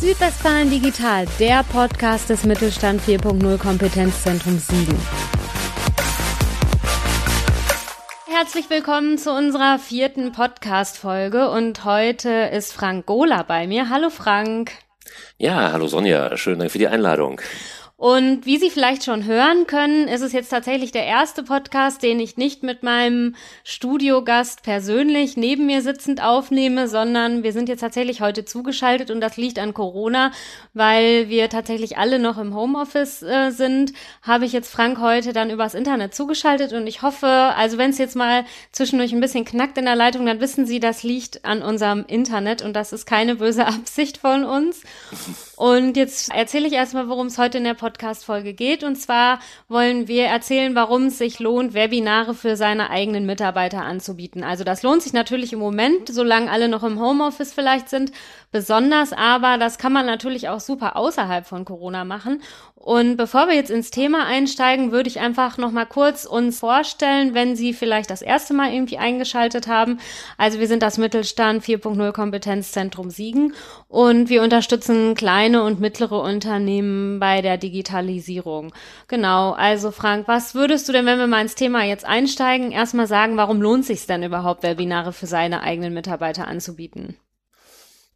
Südwestfalen Digital, der Podcast des Mittelstand 4.0 Kompetenzzentrum Siegen. Herzlich willkommen zu unserer vierten Podcast-Folge und heute ist Frank Gola bei mir. Hallo Frank. Ja, hallo Sonja, schön Dank für die Einladung. Und wie Sie vielleicht schon hören können, ist es jetzt tatsächlich der erste Podcast, den ich nicht mit meinem Studiogast persönlich neben mir sitzend aufnehme, sondern wir sind jetzt tatsächlich heute zugeschaltet und das liegt an Corona, weil wir tatsächlich alle noch im Homeoffice äh, sind, habe ich jetzt Frank heute dann übers Internet zugeschaltet. Und ich hoffe, also wenn es jetzt mal zwischendurch ein bisschen knackt in der Leitung, dann wissen Sie, das liegt an unserem Internet. Und das ist keine böse Absicht von uns. Und jetzt erzähle ich erstmal, worum es heute in der Podcast Podcast-Folge geht. Und zwar wollen wir erzählen, warum es sich lohnt, Webinare für seine eigenen Mitarbeiter anzubieten. Also das lohnt sich natürlich im Moment, solange alle noch im Homeoffice vielleicht sind, besonders, aber das kann man natürlich auch super außerhalb von Corona machen. Und bevor wir jetzt ins Thema einsteigen, würde ich einfach noch mal kurz uns vorstellen, wenn Sie vielleicht das erste Mal irgendwie eingeschaltet haben. Also wir sind das Mittelstand 4.0 Kompetenzzentrum Siegen und wir unterstützen kleine und mittlere Unternehmen bei der Digitalisierung. Genau. Also Frank, was würdest du denn, wenn wir mal ins Thema jetzt einsteigen, erstmal sagen, warum lohnt sich denn überhaupt, Webinare für seine eigenen Mitarbeiter anzubieten?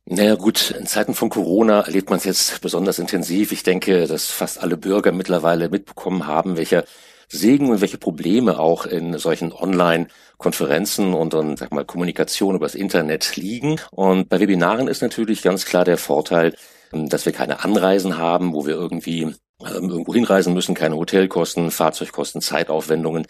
Naja gut, in Zeiten von Corona erlebt man es jetzt besonders intensiv. Ich denke, dass fast alle Bürger mittlerweile mitbekommen haben, welcher Segen und welche Probleme auch in solchen Online-Konferenzen und dann, sag mal, Kommunikation übers Internet liegen. Und bei Webinaren ist natürlich ganz klar der Vorteil, dass wir keine Anreisen haben, wo wir irgendwie ähm, irgendwo hinreisen müssen, keine Hotelkosten, Fahrzeugkosten, Zeitaufwendungen.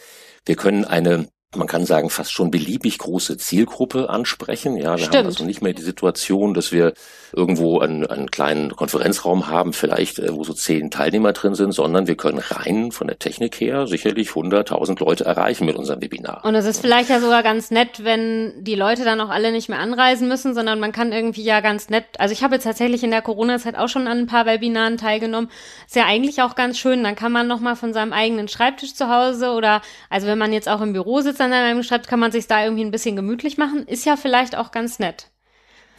Wir können eine man kann sagen, fast schon beliebig große Zielgruppe ansprechen. Ja, wir Stimmt. haben also nicht mehr die Situation, dass wir irgendwo einen, einen kleinen Konferenzraum haben, vielleicht, äh, wo so zehn Teilnehmer drin sind, sondern wir können rein von der Technik her sicherlich 100.000 Leute erreichen mit unserem Webinar. Und es ist vielleicht ja sogar ganz nett, wenn die Leute dann auch alle nicht mehr anreisen müssen, sondern man kann irgendwie ja ganz nett, also ich habe jetzt tatsächlich in der Corona-Zeit auch schon an ein paar Webinaren teilgenommen. Ist ja eigentlich auch ganz schön. Dann kann man nochmal von seinem eigenen Schreibtisch zu Hause oder, also wenn man jetzt auch im Büro sitzt, an einem schreibt, kann man sich da irgendwie ein bisschen gemütlich machen. Ist ja vielleicht auch ganz nett.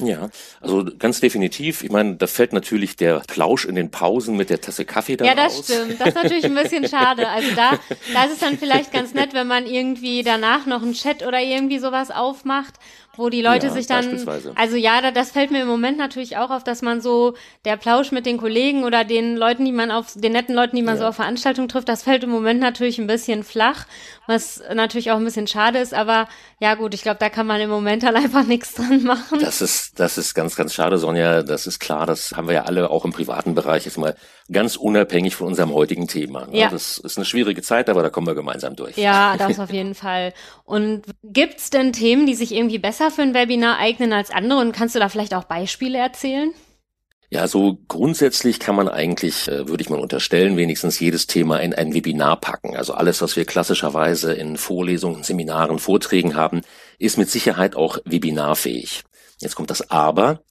Ja, also ganz definitiv. Ich meine, da fällt natürlich der Plausch in den Pausen mit der Tasse Kaffee dann Ja, das aus. stimmt. Das ist natürlich ein bisschen schade. Also da, da ist es dann vielleicht ganz nett, wenn man irgendwie danach noch einen Chat oder irgendwie sowas aufmacht wo die Leute ja, sich dann, also ja, das fällt mir im Moment natürlich auch auf, dass man so der Plausch mit den Kollegen oder den Leuten, die man auf, den netten Leuten, die man ja. so auf Veranstaltungen trifft, das fällt im Moment natürlich ein bisschen flach, was natürlich auch ein bisschen schade ist, aber ja gut, ich glaube, da kann man im Moment halt einfach nichts dran machen. Das ist, das ist ganz, ganz schade, Sonja. Das ist klar, das haben wir ja alle auch im privaten Bereich jetzt mal ganz unabhängig von unserem heutigen Thema. Ne? Ja. Das ist eine schwierige Zeit, aber da kommen wir gemeinsam durch. Ja, das auf jeden Fall. Und gibt's denn Themen, die sich irgendwie besser für ein Webinar eignen als andere? Und kannst du da vielleicht auch Beispiele erzählen? Ja, so grundsätzlich kann man eigentlich, äh, würde ich mal unterstellen, wenigstens jedes Thema in ein Webinar packen. Also alles, was wir klassischerweise in Vorlesungen, Seminaren, Vorträgen haben, ist mit Sicherheit auch webinarfähig. Jetzt kommt das Aber.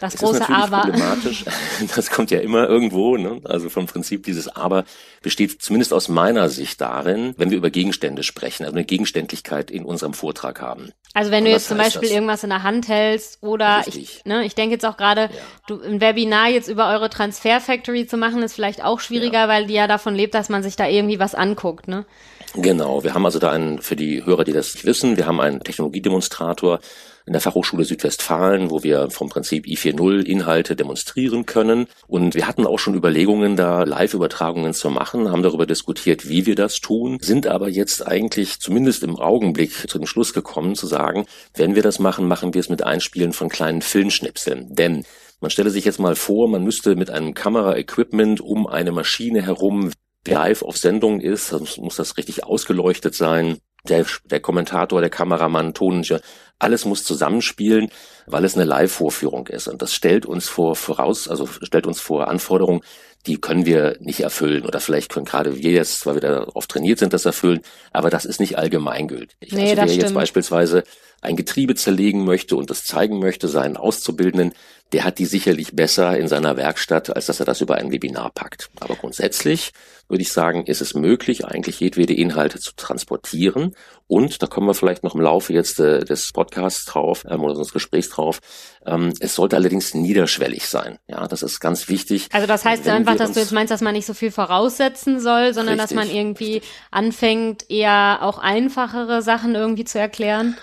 Das es große Aber. Problematisch. Das kommt ja immer irgendwo. Ne? Also vom Prinzip dieses Aber besteht zumindest aus meiner Sicht darin, wenn wir über Gegenstände sprechen, also eine Gegenständlichkeit in unserem Vortrag haben. Also wenn du jetzt zum Beispiel das? irgendwas in der Hand hältst oder ich, ne, ich denke jetzt auch gerade, ja. du ein Webinar jetzt über eure Transfer Factory zu machen, ist vielleicht auch schwieriger, ja. weil die ja davon lebt, dass man sich da irgendwie was anguckt, ne? Genau, wir haben also da einen, für die Hörer, die das nicht wissen, wir haben einen Technologiedemonstrator, in der Fachhochschule Südwestfalen, wo wir vom Prinzip i4.0 Inhalte demonstrieren können. Und wir hatten auch schon Überlegungen, da Live-Übertragungen zu machen, haben darüber diskutiert, wie wir das tun, sind aber jetzt eigentlich zumindest im Augenblick zu dem Schluss gekommen, zu sagen, wenn wir das machen, machen wir es mit Einspielen von kleinen Filmschnipseln. Denn man stelle sich jetzt mal vor, man müsste mit einem Kameraequipment um eine Maschine herum live auf Sendung ist, muss das richtig ausgeleuchtet sein der, der Kommentator, der Kameramann, Toningenieur, alles muss zusammenspielen, weil es eine Live-Vorführung ist. Und das stellt uns vor voraus, also stellt uns vor Anforderungen, die können wir nicht erfüllen. Oder vielleicht können gerade wir jetzt, weil wir darauf trainiert sind, das erfüllen. Aber das ist nicht allgemeingültig. Nee, also wer stimmt. jetzt beispielsweise ein Getriebe zerlegen möchte und das zeigen möchte, seinen Auszubildenden, der hat die sicherlich besser in seiner Werkstatt, als dass er das über ein Webinar packt. Aber grundsätzlich würde ich sagen, ist es möglich, eigentlich jedwede Inhalte zu transportieren Und da kommen wir vielleicht noch im Laufe jetzt äh, des Podcasts drauf ähm, oder unseres Gesprächs drauf. Ähm, es sollte allerdings niederschwellig sein. Ja, das ist ganz wichtig. Also das heißt einfach, dass du jetzt meinst, dass man nicht so viel voraussetzen soll, sondern richtig, dass man irgendwie richtig. anfängt, eher auch einfachere Sachen irgendwie zu erklären.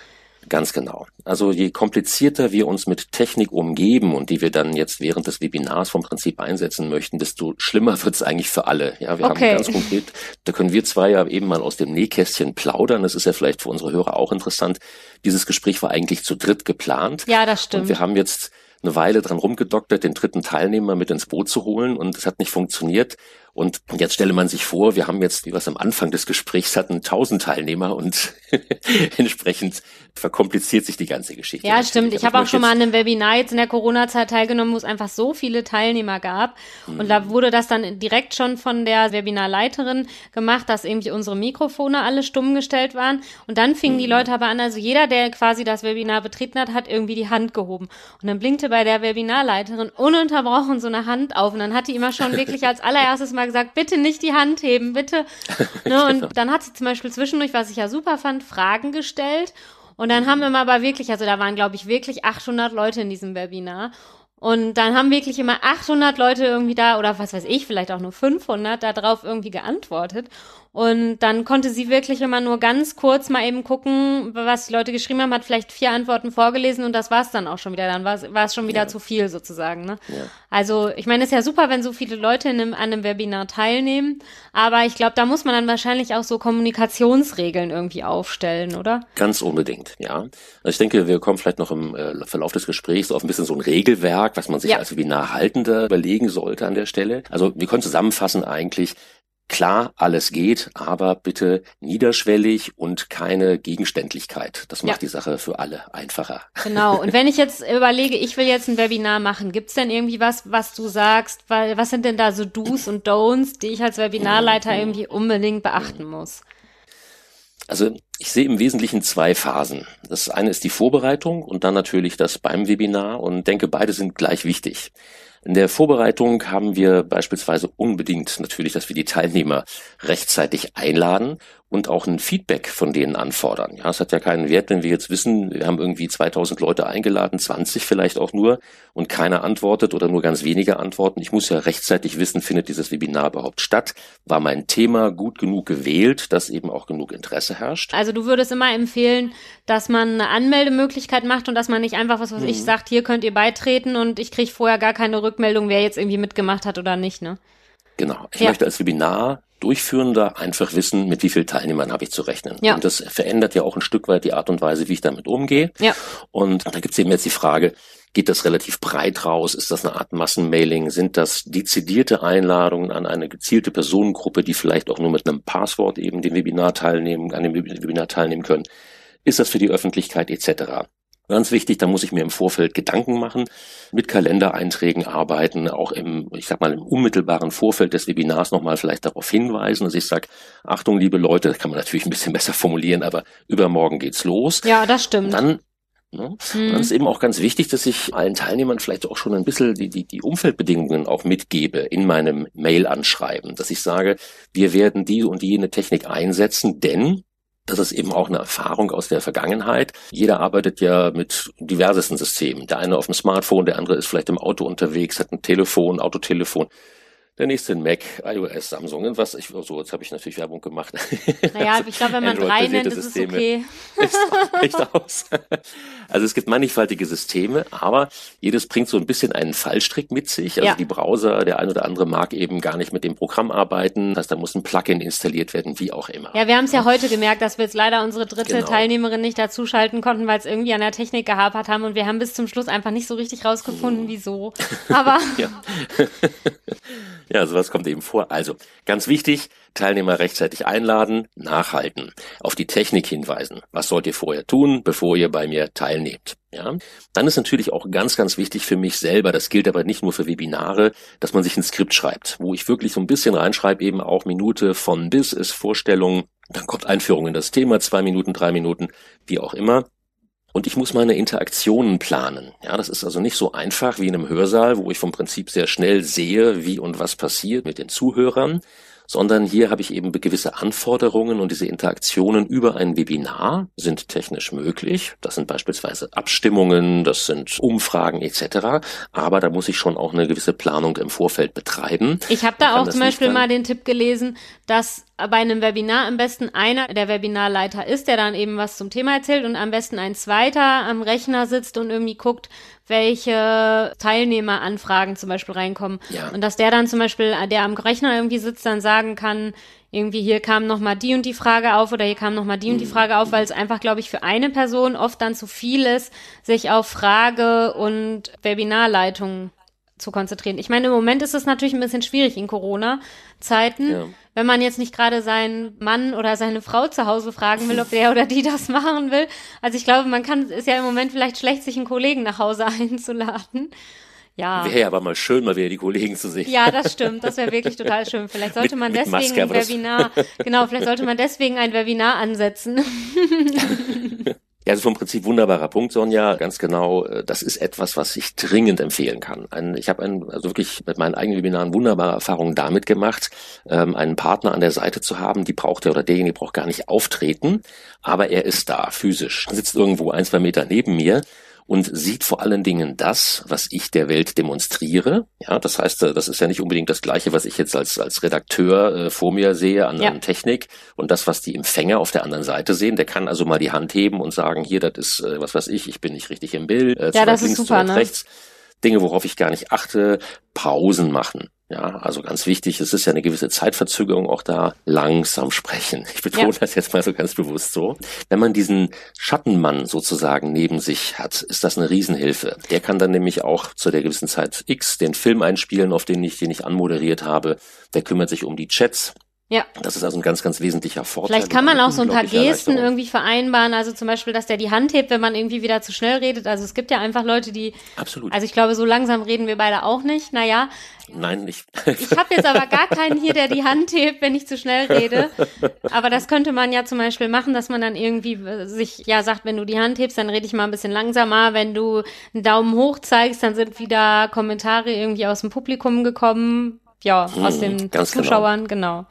Ganz genau. Also je komplizierter wir uns mit Technik umgeben und die wir dann jetzt während des Webinars vom Prinzip einsetzen möchten, desto schlimmer wird es eigentlich für alle. Ja, wir okay. haben ganz konkret, da können wir zwei ja eben mal aus dem Nähkästchen plaudern. Das ist ja vielleicht für unsere Hörer auch interessant. Dieses Gespräch war eigentlich zu dritt geplant. Ja, das stimmt. Und wir haben jetzt eine Weile dran rumgedoktert, den dritten Teilnehmer mit ins Boot zu holen und es hat nicht funktioniert. Und jetzt stelle man sich vor, wir haben jetzt, wie wir es am Anfang des Gesprächs hatten, tausend Teilnehmer und entsprechend verkompliziert sich die ganze Geschichte. Ja, stimmt. Ich habe auch schon mal an einem Webinar jetzt in der Corona-Zeit teilgenommen, wo es einfach so viele Teilnehmer gab. Mhm. Und da wurde das dann direkt schon von der Webinarleiterin gemacht, dass irgendwie unsere Mikrofone alle stumm gestellt waren. Und dann fingen mhm. die Leute aber an, also jeder, der quasi das Webinar betreten hat, hat irgendwie die Hand gehoben. Und dann blinkte bei der Webinarleiterin ununterbrochen so eine Hand auf. Und dann hat die immer schon wirklich als allererstes mal gesagt, bitte nicht die Hand heben, bitte. Ne, und genau. dann hat sie zum Beispiel zwischendurch, was ich ja super fand, Fragen gestellt. Und dann haben wir mal aber wirklich, also da waren glaube ich wirklich 800 Leute in diesem Webinar. Und dann haben wirklich immer 800 Leute irgendwie da, oder was weiß ich, vielleicht auch nur 500 da drauf irgendwie geantwortet. Und dann konnte sie wirklich immer nur ganz kurz mal eben gucken, was die Leute geschrieben haben, hat vielleicht vier Antworten vorgelesen und das war es dann auch schon wieder. Dann war es schon wieder ja. zu viel sozusagen. Ne? Ja. Also ich meine, es ist ja super, wenn so viele Leute in einem, an einem Webinar teilnehmen, aber ich glaube, da muss man dann wahrscheinlich auch so Kommunikationsregeln irgendwie aufstellen, oder? Ganz unbedingt, ja. Also ich denke, wir kommen vielleicht noch im äh, Verlauf des Gesprächs auf ein bisschen so ein Regelwerk, was man sich ja. als Webinarhaltender überlegen sollte an der Stelle. Also wir können zusammenfassen eigentlich, Klar, alles geht, aber bitte niederschwellig und keine Gegenständlichkeit. Das macht ja. die Sache für alle einfacher. Genau. Und wenn ich jetzt überlege, ich will jetzt ein Webinar machen, gibt's denn irgendwie was, was du sagst, weil, was sind denn da so Do's und Don'ts, die ich als Webinarleiter mhm. irgendwie unbedingt beachten muss? Also ich sehe im Wesentlichen zwei Phasen. Das eine ist die Vorbereitung und dann natürlich das beim Webinar und denke, beide sind gleich wichtig. In der Vorbereitung haben wir beispielsweise unbedingt natürlich, dass wir die Teilnehmer rechtzeitig einladen und auch ein Feedback von denen anfordern. Ja, es hat ja keinen Wert, wenn wir jetzt wissen, wir haben irgendwie 2000 Leute eingeladen, 20 vielleicht auch nur und keiner antwortet oder nur ganz wenige antworten. Ich muss ja rechtzeitig wissen, findet dieses Webinar überhaupt statt? War mein Thema gut genug gewählt, dass eben auch genug Interesse herrscht? Also du würdest immer empfehlen, dass man eine Anmeldemöglichkeit macht und dass man nicht einfach was, was mhm. ich sagt, hier könnt ihr beitreten und ich kriege vorher gar keine Rückmeldung, wer jetzt irgendwie mitgemacht hat oder nicht, ne? Genau. Ich ja. möchte als Webinar Durchführender einfach wissen, mit wie vielen Teilnehmern habe ich zu rechnen. Ja. Und das verändert ja auch ein Stück weit die Art und Weise, wie ich damit umgehe. Ja. Und da gibt es eben jetzt die Frage, geht das relativ breit raus? Ist das eine Art Massenmailing? Sind das dezidierte Einladungen an eine gezielte Personengruppe, die vielleicht auch nur mit einem Passwort eben dem Webinar teilnehmen, an dem Webinar teilnehmen können? Ist das für die Öffentlichkeit etc.? Ganz wichtig, da muss ich mir im Vorfeld Gedanken machen, mit Kalendereinträgen arbeiten, auch im, ich sag mal, im unmittelbaren Vorfeld des Webinars nochmal vielleicht darauf hinweisen. Also ich sag, Achtung, liebe Leute, das kann man natürlich ein bisschen besser formulieren, aber übermorgen geht's los. Ja, das stimmt. Dann Ne? Und dann ist eben auch ganz wichtig, dass ich allen Teilnehmern vielleicht auch schon ein bisschen die, die, die Umfeldbedingungen auch mitgebe in meinem Mail-Anschreiben, dass ich sage, wir werden die und jene Technik einsetzen, denn das ist eben auch eine Erfahrung aus der Vergangenheit. Jeder arbeitet ja mit diversesten Systemen. Der eine auf dem Smartphone, der andere ist vielleicht im Auto unterwegs, hat ein Telefon, Autotelefon. Der nächste Mac, iOS, Samsung und was. Ich, so, jetzt habe ich natürlich Werbung gemacht. Naja, also, ich glaube, wenn man drei nennt, ist es okay. Echt aus. Also es gibt mannigfaltige Systeme, aber jedes bringt so ein bisschen einen Fallstrick mit sich. Also ja. die Browser, der ein oder andere mag eben gar nicht mit dem Programm arbeiten. Das heißt, da muss ein Plugin installiert werden, wie auch immer. Ja, wir haben es ja heute gemerkt, dass wir jetzt leider unsere dritte genau. Teilnehmerin nicht dazuschalten konnten, weil es irgendwie an der Technik gehapert haben und wir haben bis zum Schluss einfach nicht so richtig rausgefunden, hm. wieso. Aber ja. Ja, sowas kommt eben vor. Also, ganz wichtig, Teilnehmer rechtzeitig einladen, nachhalten, auf die Technik hinweisen. Was sollt ihr vorher tun, bevor ihr bei mir teilnehmt? Ja, dann ist natürlich auch ganz, ganz wichtig für mich selber, das gilt aber nicht nur für Webinare, dass man sich ein Skript schreibt, wo ich wirklich so ein bisschen reinschreibe, eben auch Minute von bis ist Vorstellung, dann kommt Einführung in das Thema, zwei Minuten, drei Minuten, wie auch immer. Und ich muss meine Interaktionen planen. Ja, das ist also nicht so einfach wie in einem Hörsaal, wo ich vom Prinzip sehr schnell sehe, wie und was passiert mit den Zuhörern, sondern hier habe ich eben gewisse Anforderungen und diese Interaktionen über ein Webinar sind technisch möglich. Das sind beispielsweise Abstimmungen, das sind Umfragen etc. Aber da muss ich schon auch eine gewisse Planung im Vorfeld betreiben. Ich habe da auch zum Beispiel mal den Tipp gelesen, dass bei einem Webinar am besten einer der Webinarleiter ist, der dann eben was zum Thema erzählt und am besten ein zweiter am Rechner sitzt und irgendwie guckt, welche Teilnehmeranfragen zum Beispiel reinkommen. Ja. Und dass der dann zum Beispiel, der am Rechner irgendwie sitzt, dann sagen kann, irgendwie hier kam noch mal die und die Frage auf oder hier kam noch mal die und die mhm. Frage auf, weil es einfach, glaube ich, für eine Person oft dann zu viel ist, sich auf Frage und Webinarleitung zu konzentrieren. Ich meine, im Moment ist es natürlich ein bisschen schwierig in Corona-Zeiten. Ja. Wenn man jetzt nicht gerade seinen Mann oder seine Frau zu Hause fragen will, ob der oder die das machen will. Also ich glaube, man kann, ist ja im Moment vielleicht schlecht, sich einen Kollegen nach Hause einzuladen. Ja. Wäre aber mal schön, mal wieder die Kollegen zu sehen. Ja, das stimmt. Das wäre wirklich total schön. Vielleicht sollte man mit, deswegen mit Maske, ein Webinar, genau, vielleicht sollte man deswegen ein Webinar ansetzen. Ja, also vom Prinzip wunderbarer Punkt, Sonja, ganz genau. Äh, das ist etwas, was ich dringend empfehlen kann. Ein, ich habe also wirklich mit meinen eigenen Webinaren wunderbare Erfahrungen damit gemacht, ähm, einen Partner an der Seite zu haben, die braucht er oder derjenige braucht gar nicht auftreten, aber er ist da, physisch, sitzt irgendwo ein, zwei Meter neben mir und sieht vor allen Dingen das, was ich der Welt demonstriere. Ja, das heißt, äh, das ist ja nicht unbedingt das Gleiche, was ich jetzt als, als Redakteur äh, vor mir sehe an ja. Technik und das, was die Empfänger auf der anderen Seite sehen. Der kann also mal die Hand heben und sagen, hier, das ist, äh, was weiß ich, ich bin nicht richtig im Bild, äh, ja, das links, ist super, ne? rechts. Dinge, worauf ich gar nicht achte, Pausen machen. Ja, also ganz wichtig, es ist ja eine gewisse Zeitverzögerung auch da, langsam sprechen. Ich betone ja. das jetzt mal so ganz bewusst so. Wenn man diesen Schattenmann sozusagen neben sich hat, ist das eine Riesenhilfe. Der kann dann nämlich auch zu der gewissen Zeit X den Film einspielen, auf den ich, den ich anmoderiert habe. Der kümmert sich um die Chats. Ja. Das ist also ein ganz, ganz wesentlicher Vorteil. Vielleicht kann man auch so ein paar Gesten irgendwie vereinbaren. Also zum Beispiel, dass der die Hand hebt, wenn man irgendwie wieder zu schnell redet. Also es gibt ja einfach Leute, die. Absolut. Also ich glaube, so langsam reden wir beide auch nicht. Naja. Nein, nicht. ich habe jetzt aber gar keinen hier, der die Hand hebt, wenn ich zu schnell rede. Aber das könnte man ja zum Beispiel machen, dass man dann irgendwie sich ja sagt, wenn du die Hand hebst, dann rede ich mal ein bisschen langsamer. Wenn du einen Daumen hoch zeigst, dann sind wieder Kommentare irgendwie aus dem Publikum gekommen. Ja, aus hm, den genau. Zuschauern, genau. genau.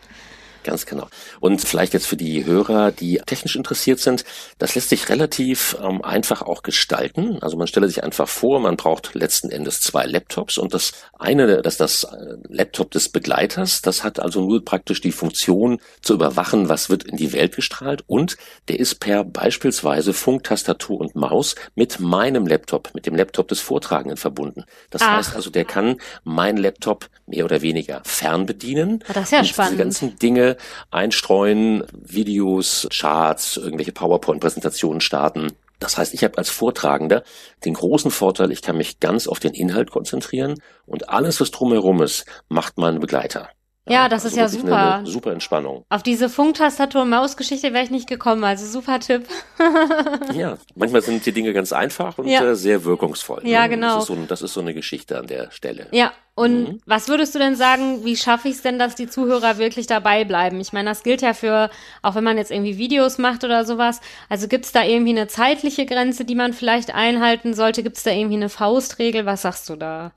Ganz genau. Und vielleicht jetzt für die Hörer, die technisch interessiert sind, das lässt sich relativ ähm, einfach auch gestalten. Also man stelle sich einfach vor, man braucht letzten Endes zwei Laptops und das eine, das das äh, Laptop des Begleiters, das hat also nur praktisch die Funktion zu überwachen, was wird in die Welt gestrahlt und der ist per beispielsweise Funktastatur und Maus mit meinem Laptop, mit dem Laptop des Vortragenden verbunden. Das Ach. heißt also, der kann mein Laptop mehr oder weniger fernbedienen. Das ist ja und spannend. Diese ganzen Dinge einstreuen, Videos, Charts, irgendwelche PowerPoint-Präsentationen starten. Das heißt, ich habe als Vortragender den großen Vorteil, ich kann mich ganz auf den Inhalt konzentrieren und alles, was drumherum ist, macht mein Begleiter. Ja, das also ist ja super. Super Entspannung. Auf diese Funktastatur-Maus-Geschichte wäre ich nicht gekommen, also super Tipp. ja, manchmal sind die Dinge ganz einfach und ja. äh, sehr wirkungsvoll. Ja, ne? genau. Das ist, so, das ist, so, eine Geschichte an der Stelle. Ja, und mhm. was würdest du denn sagen, wie schaffe ich es denn, dass die Zuhörer wirklich dabei bleiben? Ich meine, das gilt ja für, auch wenn man jetzt irgendwie Videos macht oder sowas. Also gibt es da irgendwie eine zeitliche Grenze, die man vielleicht einhalten sollte? Gibt es da irgendwie eine Faustregel? Was sagst du da?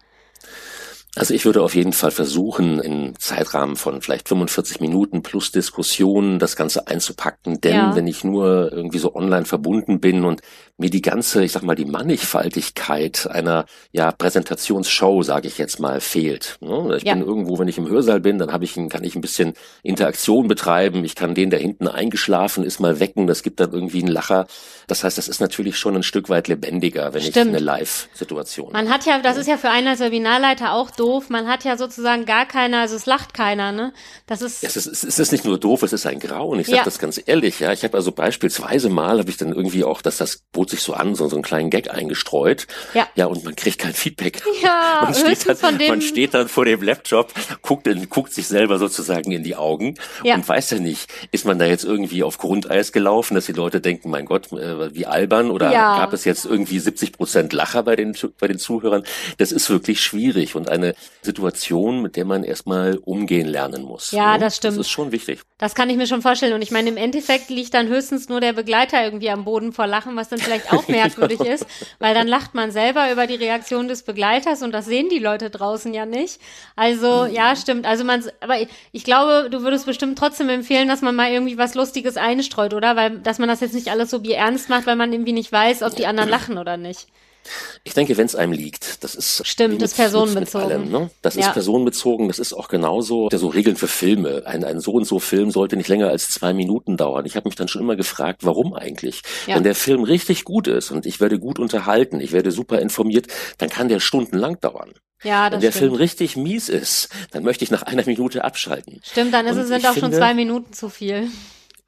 Also ich würde auf jeden Fall versuchen, im Zeitrahmen von vielleicht 45 Minuten plus Diskussionen das Ganze einzupacken. Denn ja. wenn ich nur irgendwie so online verbunden bin und mir die ganze, ich sag mal, die Mannigfaltigkeit einer ja, Präsentationsshow, sage ich jetzt mal, fehlt. Ne? Ich ja. bin irgendwo, wenn ich im Hörsaal bin, dann habe ich, kann ich ein bisschen Interaktion betreiben. Ich kann den, der hinten eingeschlafen ist, mal wecken. Das gibt dann irgendwie einen Lacher. Das heißt, das ist natürlich schon ein Stück weit lebendiger, wenn Stimmt. ich eine Live-Situation. Man hat ja, das ist ja für einen als Webinarleiter auch doof. Man hat ja sozusagen gar keiner, also es lacht keiner, ne? Das ist. Es, ist es ist nicht nur doof, es ist ein Grauen. Ich sage das ganz ehrlich, ja. Ich habe also beispielsweise mal, habe ich dann irgendwie auch, dass das bot sich so an, so, so einen kleinen Gag eingestreut. Ja. Ja, und man kriegt kein Feedback. Ja, man steht, dann, von dem man steht dann vor dem Laptop, guckt, in, guckt sich selber sozusagen in die Augen ja. und weiß ja nicht, ist man da jetzt irgendwie auf Grundeis gelaufen, dass die Leute denken, mein Gott, äh, wie albern, oder ja. gab es jetzt irgendwie 70 Prozent Lacher bei den, bei den Zuhörern? Das ist wirklich schwierig und eine Situation, mit der man erstmal umgehen lernen muss. Ja, ne? das stimmt. Das ist schon wichtig. Das kann ich mir schon vorstellen. Und ich meine, im Endeffekt liegt dann höchstens nur der Begleiter irgendwie am Boden vor Lachen, was dann vielleicht vielleicht auch merkwürdig ist, weil dann lacht man selber über die Reaktion des Begleiters und das sehen die Leute draußen ja nicht. Also ja, stimmt. Also man, aber ich, ich glaube, du würdest bestimmt trotzdem empfehlen, dass man mal irgendwie was Lustiges einstreut, oder? Weil, dass man das jetzt nicht alles so wie ernst macht, weil man irgendwie nicht weiß, ob die anderen lachen oder nicht. Ich denke, wenn es einem liegt, das ist stimmt, das ist personenbezogen. Allem, ne? Das ja. ist personenbezogen. Das ist auch genauso. So Regeln für Filme. Ein, ein so und so Film sollte nicht länger als zwei Minuten dauern. Ich habe mich dann schon immer gefragt, warum eigentlich? Ja. Wenn der Film richtig gut ist und ich werde gut unterhalten, ich werde super informiert, dann kann der stundenlang dauern. Ja, das Wenn der stimmt. Film richtig mies ist, dann möchte ich nach einer Minute abschalten. Stimmt, dann ist es, sind auch finde, schon zwei Minuten zu viel.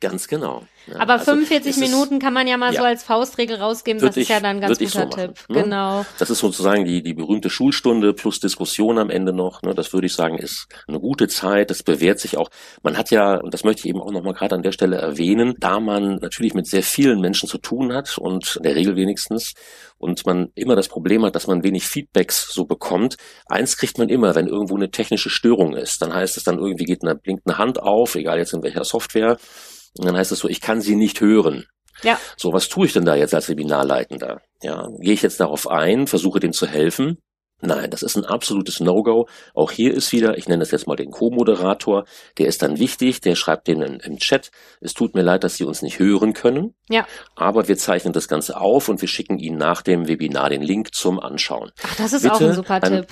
Ganz genau. Ja, Aber also 45 Minuten kann man ja mal ja. so als Faustregel rausgeben. Das ist ja dann ein ganz guter so Tipp. Ne? Genau. Das ist sozusagen die, die berühmte Schulstunde plus Diskussion am Ende noch. Ne? Das würde ich sagen, ist eine gute Zeit. Das bewährt sich auch. Man hat ja, und das möchte ich eben auch nochmal gerade an der Stelle erwähnen, da man natürlich mit sehr vielen Menschen zu tun hat und in der Regel wenigstens und man immer das Problem hat, dass man wenig Feedbacks so bekommt. Eins kriegt man immer, wenn irgendwo eine technische Störung ist. Dann heißt es dann irgendwie geht eine, blinkt eine Hand auf, egal jetzt in welcher Software. Und dann heißt es so, ich kann sie nicht hören. Ja. So, was tue ich denn da jetzt als Webinarleitender? Ja, gehe ich jetzt darauf ein, versuche dem zu helfen? Nein, das ist ein absolutes No-Go. Auch hier ist wieder, ich nenne das jetzt mal den Co-Moderator, der ist dann wichtig, der schreibt denen im Chat, es tut mir leid, dass Sie uns nicht hören können. Ja. Aber wir zeichnen das Ganze auf und wir schicken Ihnen nach dem Webinar den Link zum Anschauen. Ach, das ist Bitte auch ein super Tipp.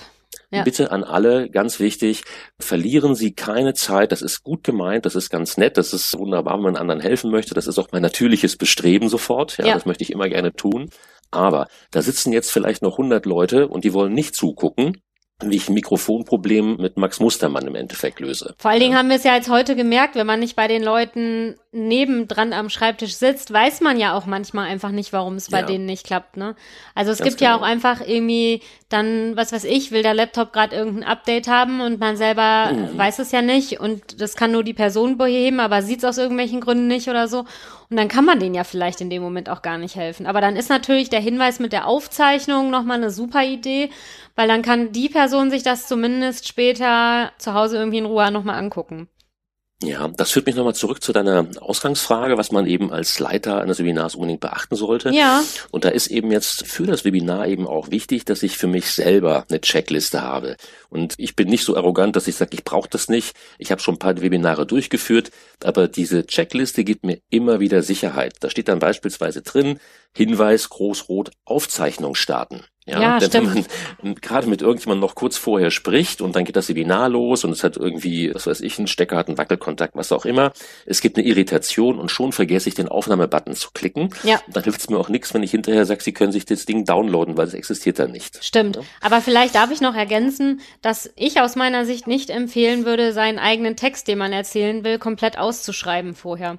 Ja. Bitte an alle, ganz wichtig, verlieren Sie keine Zeit. Das ist gut gemeint, das ist ganz nett, das ist wunderbar, wenn man anderen helfen möchte. Das ist auch mein natürliches Bestreben sofort. Ja, ja. das möchte ich immer gerne tun. Aber da sitzen jetzt vielleicht noch 100 Leute und die wollen nicht zugucken wie ich ein Mikrofonproblem mit Max Mustermann im Endeffekt löse. Vor allen Dingen haben wir es ja jetzt heute gemerkt, wenn man nicht bei den Leuten nebendran am Schreibtisch sitzt, weiß man ja auch manchmal einfach nicht, warum es bei ja. denen nicht klappt. Ne? Also es Ganz gibt genau. ja auch einfach irgendwie dann, was weiß ich, will der Laptop gerade irgendein Update haben und man selber mhm. weiß es ja nicht und das kann nur die Person beheben, aber sieht es aus irgendwelchen Gründen nicht oder so. Und dann kann man denen ja vielleicht in dem Moment auch gar nicht helfen. Aber dann ist natürlich der Hinweis mit der Aufzeichnung nochmal eine super Idee, weil dann kann die Person sich das zumindest später zu Hause irgendwie in Ruhe nochmal angucken. Ja, das führt mich nochmal zurück zu deiner Ausgangsfrage, was man eben als Leiter eines Webinars unbedingt beachten sollte. Ja. Und da ist eben jetzt für das Webinar eben auch wichtig, dass ich für mich selber eine Checkliste habe. Und ich bin nicht so arrogant, dass ich sage, ich brauche das nicht. Ich habe schon ein paar Webinare durchgeführt, aber diese Checkliste gibt mir immer wieder Sicherheit. Da steht dann beispielsweise drin, Hinweis großrot Aufzeichnung starten. Ja, ja denn stimmt. wenn man gerade mit irgendjemandem noch kurz vorher spricht und dann geht das Seminar los und es hat irgendwie, was weiß ich, einen Stecker, hat einen Wackelkontakt, was auch immer. Es gibt eine Irritation und schon vergesse ich den Aufnahmebutton zu klicken. Ja. Und dann hilft es mir auch nichts, wenn ich hinterher sage, Sie können sich das Ding downloaden, weil es existiert dann nicht. Stimmt. Ja? Aber vielleicht darf ich noch ergänzen, dass ich aus meiner Sicht nicht empfehlen würde, seinen eigenen Text, den man erzählen will, komplett auszuschreiben vorher.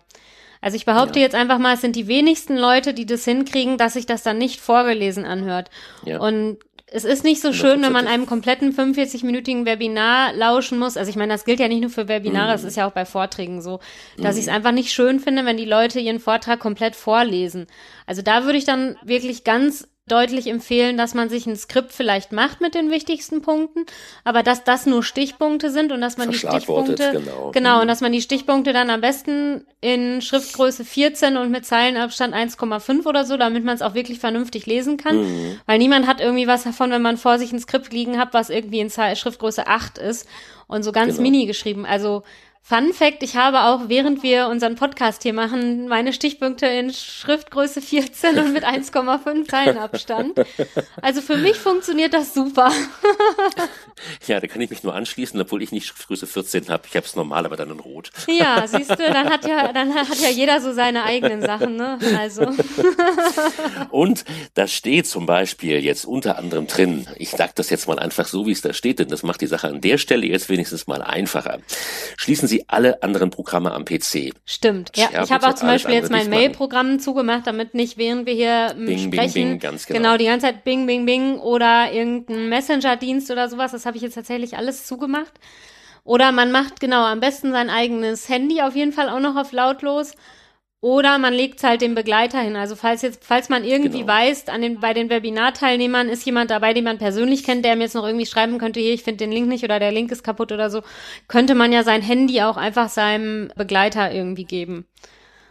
Also ich behaupte ja. jetzt einfach mal, es sind die wenigsten Leute, die das hinkriegen, dass sich das dann nicht vorgelesen anhört. Ja. Und es ist nicht so schön, wenn man einem kompletten 45-minütigen Webinar lauschen muss. Also ich meine, das gilt ja nicht nur für Webinare, es mhm. ist ja auch bei Vorträgen so, dass mhm. ich es einfach nicht schön finde, wenn die Leute ihren Vortrag komplett vorlesen. Also da würde ich dann wirklich ganz deutlich empfehlen, dass man sich ein Skript vielleicht macht mit den wichtigsten Punkten, aber dass das nur Stichpunkte sind und dass man die Stichpunkte genau. genau und mhm. dass man die Stichpunkte dann am besten in Schriftgröße 14 und mit Zeilenabstand 1,5 oder so, damit man es auch wirklich vernünftig lesen kann, mhm. weil niemand hat irgendwie was davon, wenn man vor sich ein Skript liegen hat, was irgendwie in Schriftgröße 8 ist und so ganz genau. mini geschrieben. Also Fun Fact, ich habe auch, während wir unseren Podcast hier machen, meine Stichpunkte in Schriftgröße 14 und mit 1,5 Zeilenabstand. Also für mich funktioniert das super. ja, da kann ich mich nur anschließen, obwohl ich nicht Schriftgröße 14 habe. Ich habe es normal, aber dann in Rot. Ja, siehst du, dann hat ja, dann hat ja jeder so seine eigenen Sachen, ne? Also. und da steht zum Beispiel jetzt unter anderem drin, ich sage das jetzt mal einfach so, wie es da steht, denn das macht die Sache an der Stelle jetzt wenigstens mal einfacher. Schließen Sie alle anderen Programme am PC. Stimmt. Ja, ja ich habe auch zum Beispiel jetzt mein Mail-Programm zugemacht, damit nicht während wir hier bing, sprechen, bing, bing, ganz genau. genau die ganze Zeit Bing, Bing, Bing oder irgendein Messenger-Dienst oder sowas. Das habe ich jetzt tatsächlich alles zugemacht. Oder man macht genau am besten sein eigenes Handy auf jeden Fall auch noch auf lautlos oder man legt halt den Begleiter hin. Also falls jetzt, falls man irgendwie genau. weiß, an den, bei den Webinarteilnehmern ist jemand dabei, den man persönlich kennt, der mir jetzt noch irgendwie schreiben könnte, hier, ich finde den Link nicht oder der Link ist kaputt oder so, könnte man ja sein Handy auch einfach seinem Begleiter irgendwie geben.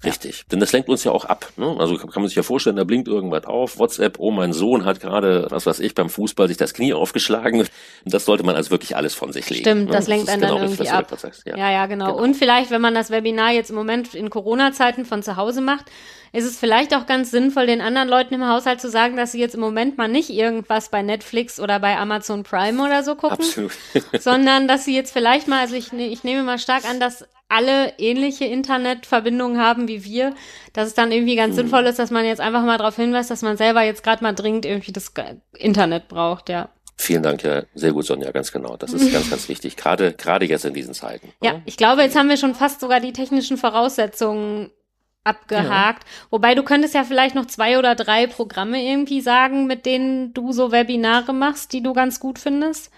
Richtig. Denn das lenkt uns ja auch ab. Ne? Also kann man sich ja vorstellen, da blinkt irgendwas auf, WhatsApp, oh, mein Sohn hat gerade, was weiß ich, beim Fußball sich das Knie aufgeschlagen. Das sollte man also wirklich alles von sich legen. Stimmt, ne? das lenkt das einen genau dann irgendwie ab. Ja. ja, ja, genau. genau. Und vielleicht, wenn man das Webinar jetzt im Moment in Corona-Zeiten von zu Hause macht, ist es vielleicht auch ganz sinnvoll, den anderen Leuten im Haushalt zu sagen, dass sie jetzt im Moment mal nicht irgendwas bei Netflix oder bei Amazon Prime oder so gucken, Absolut. sondern dass sie jetzt vielleicht mal, also ich, ne, ich nehme mal stark an, dass alle ähnliche Internetverbindungen haben wie wir, dass es dann irgendwie ganz mhm. sinnvoll ist, dass man jetzt einfach mal darauf hinweist, dass man selber jetzt gerade mal dringend irgendwie das Internet braucht, ja. Vielen Dank, ja, sehr gut, Sonja, ganz genau. Das ist ganz, ganz wichtig, gerade gerade jetzt in diesen Zeiten. Ja, ja, ich glaube, jetzt haben wir schon fast sogar die technischen Voraussetzungen abgehakt. Ja. Wobei du könntest ja vielleicht noch zwei oder drei Programme irgendwie sagen, mit denen du so Webinare machst, die du ganz gut findest.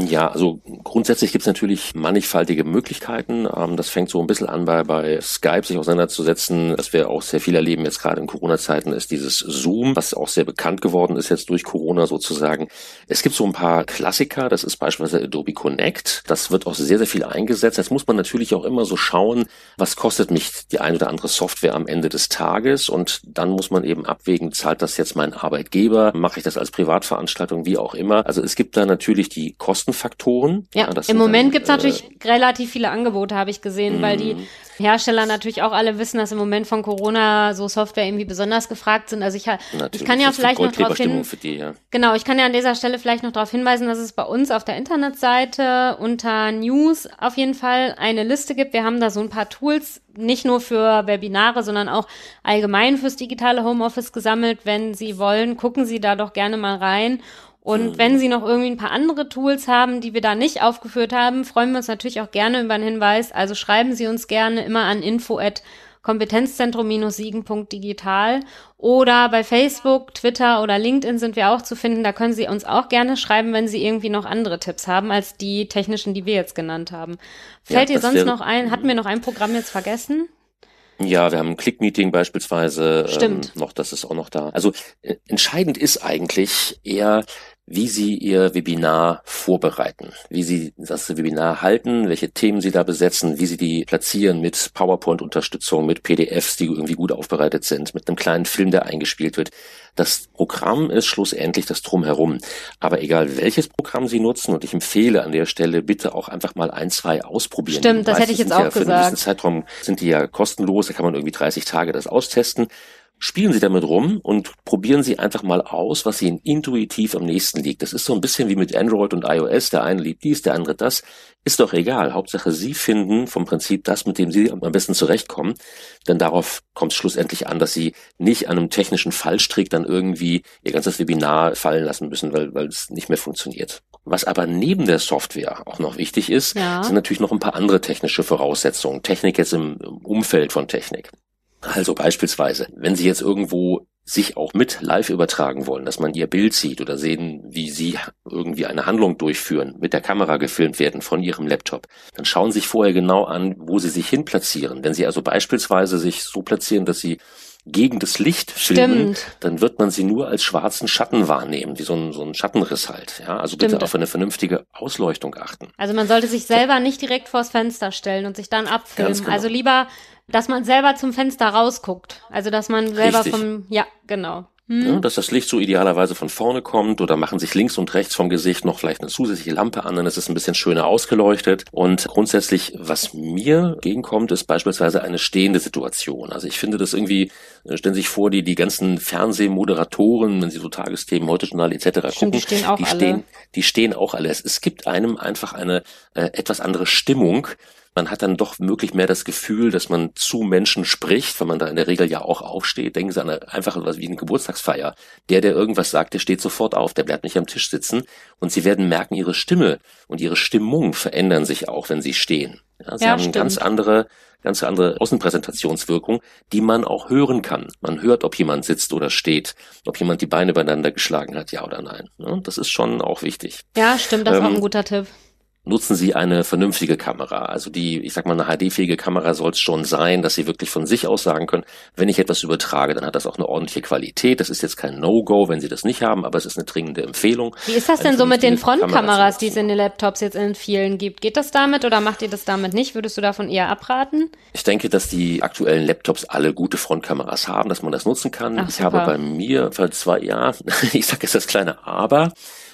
Ja, also grundsätzlich gibt's natürlich mannigfaltige Möglichkeiten. Ähm, das fängt so ein bisschen an bei, bei Skype sich auseinanderzusetzen. Was wir auch sehr viel erleben jetzt gerade in Corona-Zeiten ist dieses Zoom, was auch sehr bekannt geworden ist jetzt durch Corona sozusagen. Es gibt so ein paar Klassiker, das ist beispielsweise Adobe Connect. Das wird auch sehr, sehr viel eingesetzt. Jetzt muss man natürlich auch immer so schauen, was kostet mich die ein oder andere Software am Ende des Tages und dann muss man eben abwägen, zahlt das jetzt mein Arbeitgeber, mache ich das als Privatveranstaltung, wie auch immer. Also es gibt da natürlich die Kosten Kostenfaktoren. Ja, ja im Moment dann, gibt's natürlich äh, relativ viele Angebote, habe ich gesehen, weil die mhm. Hersteller natürlich auch alle wissen, dass im Moment von Corona so Software irgendwie besonders gefragt sind. Also ich, ich kann ja vielleicht noch darauf hin, die, ja. genau, ich kann ja an dieser Stelle vielleicht noch darauf hinweisen, dass es bei uns auf der Internetseite unter News auf jeden Fall eine Liste gibt. Wir haben da so ein paar Tools, nicht nur für Webinare, sondern auch allgemein fürs digitale Homeoffice gesammelt. Wenn Sie wollen, gucken Sie da doch gerne mal rein. Und mhm. wenn Sie noch irgendwie ein paar andere Tools haben, die wir da nicht aufgeführt haben, freuen wir uns natürlich auch gerne über einen Hinweis. Also schreiben Sie uns gerne immer an info at kompetenzzentrum-siegen.digital oder bei Facebook, Twitter oder LinkedIn sind wir auch zu finden. Da können Sie uns auch gerne schreiben, wenn Sie irgendwie noch andere Tipps haben als die technischen, die wir jetzt genannt haben. Fällt ja, dir sonst noch ein, hatten wir noch ein Programm jetzt vergessen? Ja, wir haben ein Click-Meeting beispielsweise Stimmt. Ähm, noch, das ist auch noch da. Also äh, entscheidend ist eigentlich eher, wie Sie Ihr Webinar vorbereiten, wie Sie das Webinar halten, welche Themen Sie da besetzen, wie Sie die platzieren mit PowerPoint-Unterstützung, mit PDFs, die irgendwie gut aufbereitet sind, mit einem kleinen Film, der eingespielt wird. Das Programm ist schlussendlich das Drumherum. Aber egal welches Programm Sie nutzen, und ich empfehle an der Stelle bitte auch einfach mal ein, zwei ausprobieren. Stimmt, das hätte ich jetzt auch ja, gesagt. Für einen gewissen Zeitraum sind die ja kostenlos, da kann man irgendwie 30 Tage das austesten. Spielen Sie damit rum und probieren Sie einfach mal aus, was Ihnen intuitiv am nächsten liegt. Das ist so ein bisschen wie mit Android und iOS. Der eine liebt dies, der andere das. Ist doch egal. Hauptsache Sie finden vom Prinzip das, mit dem Sie am besten zurechtkommen. Denn darauf kommt es schlussendlich an, dass Sie nicht an einem technischen Fallstrick dann irgendwie Ihr ganzes Webinar fallen lassen müssen, weil, weil es nicht mehr funktioniert. Was aber neben der Software auch noch wichtig ist, ja. sind natürlich noch ein paar andere technische Voraussetzungen. Technik jetzt im Umfeld von Technik. Also beispielsweise, wenn Sie jetzt irgendwo sich auch mit live übertragen wollen, dass man ihr Bild sieht oder sehen, wie sie irgendwie eine Handlung durchführen, mit der Kamera gefilmt werden von ihrem Laptop, dann schauen Sie sich vorher genau an, wo sie sich hin platzieren. Wenn Sie also beispielsweise sich so platzieren, dass Sie gegen das Licht filmen, Stimmt. dann wird man sie nur als schwarzen Schatten wahrnehmen, wie so ein, so ein Schattenriss halt. Ja, also Stimmt. bitte auf eine vernünftige Ausleuchtung achten. Also man sollte sich selber nicht direkt vors Fenster stellen und sich dann abfilmen. Genau. Also lieber dass man selber zum Fenster rausguckt. Also dass man selber Richtig. vom, ja, genau. Hm. Ja, dass das Licht so idealerweise von vorne kommt oder machen sich links und rechts vom Gesicht noch vielleicht eine zusätzliche Lampe an, dann ist es ein bisschen schöner ausgeleuchtet. Und grundsätzlich, was mir entgegenkommt, ist beispielsweise eine stehende Situation. Also ich finde das irgendwie, äh, stellen Sie sich vor, die, die ganzen Fernsehmoderatoren, wenn sie so Tagesthemen, heute Journal etc. Stimmt, gucken, die stehen auch die alle. Stehen, die stehen auch alle. Es gibt einem einfach eine äh, etwas andere Stimmung, man hat dann doch wirklich mehr das Gefühl, dass man zu Menschen spricht, weil man da in der Regel ja auch aufsteht. Denken Sie an eine, einfach was wie eine Geburtstagsfeier. Der, der irgendwas sagt, der steht sofort auf, der bleibt nicht am Tisch sitzen. Und Sie werden merken, Ihre Stimme und Ihre Stimmung verändern sich auch, wenn Sie stehen. Ja, Sie ja, haben stimmt. ganz andere, ganz andere Außenpräsentationswirkung, die man auch hören kann. Man hört, ob jemand sitzt oder steht, ob jemand die Beine übereinander geschlagen hat, ja oder nein. Das ist schon auch wichtig. Ja, stimmt, das ähm, ist auch ein guter Tipp. Nutzen Sie eine vernünftige Kamera. Also die, ich sag mal, eine HD-fähige Kamera soll es schon sein, dass Sie wirklich von sich aus sagen können, wenn ich etwas übertrage, dann hat das auch eine ordentliche Qualität. Das ist jetzt kein No-Go, wenn Sie das nicht haben, aber es ist eine dringende Empfehlung. Wie ist das denn so mit den Frontkameras, die es in den Laptops jetzt in vielen gibt? Geht das damit oder macht ihr das damit nicht? Würdest du davon eher abraten? Ich denke, dass die aktuellen Laptops alle gute Frontkameras haben, dass man das nutzen kann. Ach, ich habe bei mir, für zwei, ja, ich sage jetzt das kleine Aber,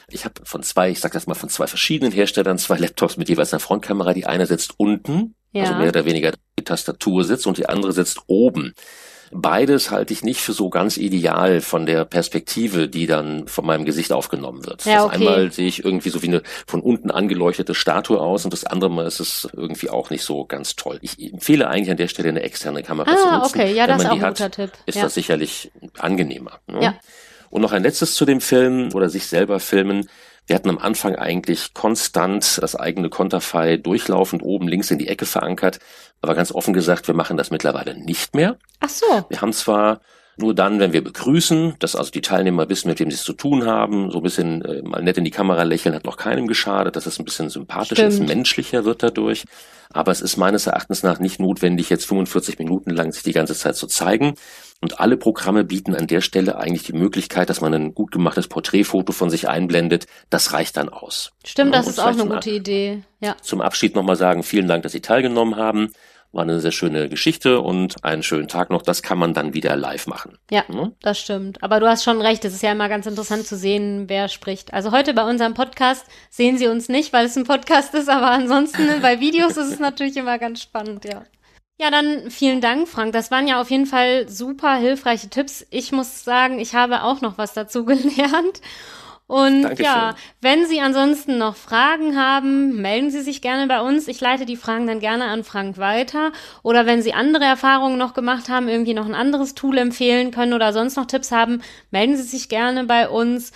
ich habe von zwei, ich sag das mal, von zwei verschiedenen Herstellern zwei Laptops mit jeweils einer Frontkamera. Die eine sitzt unten, ja. also mehr oder weniger die Tastatur sitzt und die andere sitzt oben. Beides halte ich nicht für so ganz ideal von der Perspektive, die dann von meinem Gesicht aufgenommen wird. Ja, okay. Das einmal sehe ich irgendwie so wie eine von unten angeleuchtete Statue aus und das andere Mal ist es irgendwie auch nicht so ganz toll. Ich empfehle eigentlich an der Stelle eine externe Kamera ah, zu nutzen. Okay, ja, Wenn das man ist auch ein guter hat, Tipp. Ist ja. das sicherlich angenehmer. Ne? Ja. Und noch ein letztes zu dem Film oder sich selber filmen. Wir hatten am Anfang eigentlich konstant das eigene Konterfei durchlaufend oben links in die Ecke verankert. Aber ganz offen gesagt, wir machen das mittlerweile nicht mehr. Ach so. Wir haben zwar nur dann, wenn wir begrüßen, dass also die Teilnehmer wissen, mit wem sie es zu tun haben, so ein bisschen äh, mal nett in die Kamera lächeln, hat noch keinem geschadet, dass es ein bisschen sympathischer ist, menschlicher wird dadurch. Aber es ist meines Erachtens nach nicht notwendig, jetzt 45 Minuten lang sich die ganze Zeit zu zeigen. Und alle Programme bieten an der Stelle eigentlich die Möglichkeit, dass man ein gut gemachtes Porträtfoto von sich einblendet. Das reicht dann aus. Stimmt, ja, das ist auch eine gute Idee. Ja. Zum Abschied nochmal sagen, vielen Dank, dass Sie teilgenommen haben. War eine sehr schöne Geschichte und einen schönen Tag noch. Das kann man dann wieder live machen. Ja, hm? das stimmt. Aber du hast schon recht. Es ist ja immer ganz interessant zu sehen, wer spricht. Also heute bei unserem Podcast sehen Sie uns nicht, weil es ein Podcast ist, aber ansonsten bei Videos ist es natürlich immer ganz spannend, ja. Ja, dann vielen Dank, Frank. Das waren ja auf jeden Fall super hilfreiche Tipps. Ich muss sagen, ich habe auch noch was dazu gelernt. Und Dankeschön. ja, wenn Sie ansonsten noch Fragen haben, melden Sie sich gerne bei uns. Ich leite die Fragen dann gerne an Frank weiter. Oder wenn Sie andere Erfahrungen noch gemacht haben, irgendwie noch ein anderes Tool empfehlen können oder sonst noch Tipps haben, melden Sie sich gerne bei uns.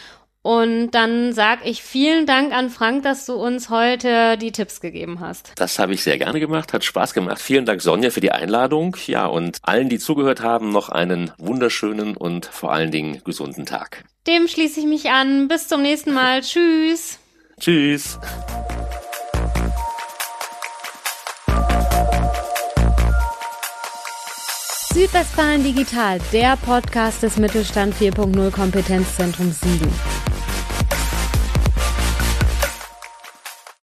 Und dann sag ich vielen Dank an Frank, dass du uns heute die Tipps gegeben hast. Das habe ich sehr gerne gemacht, hat Spaß gemacht. Vielen Dank, Sonja, für die Einladung. Ja, und allen, die zugehört haben, noch einen wunderschönen und vor allen Dingen gesunden Tag. Dem schließe ich mich an. Bis zum nächsten Mal. Tschüss. Tschüss. Südwestfalen Digital, der Podcast des Mittelstand 4.0 Kompetenzzentrum Siegen.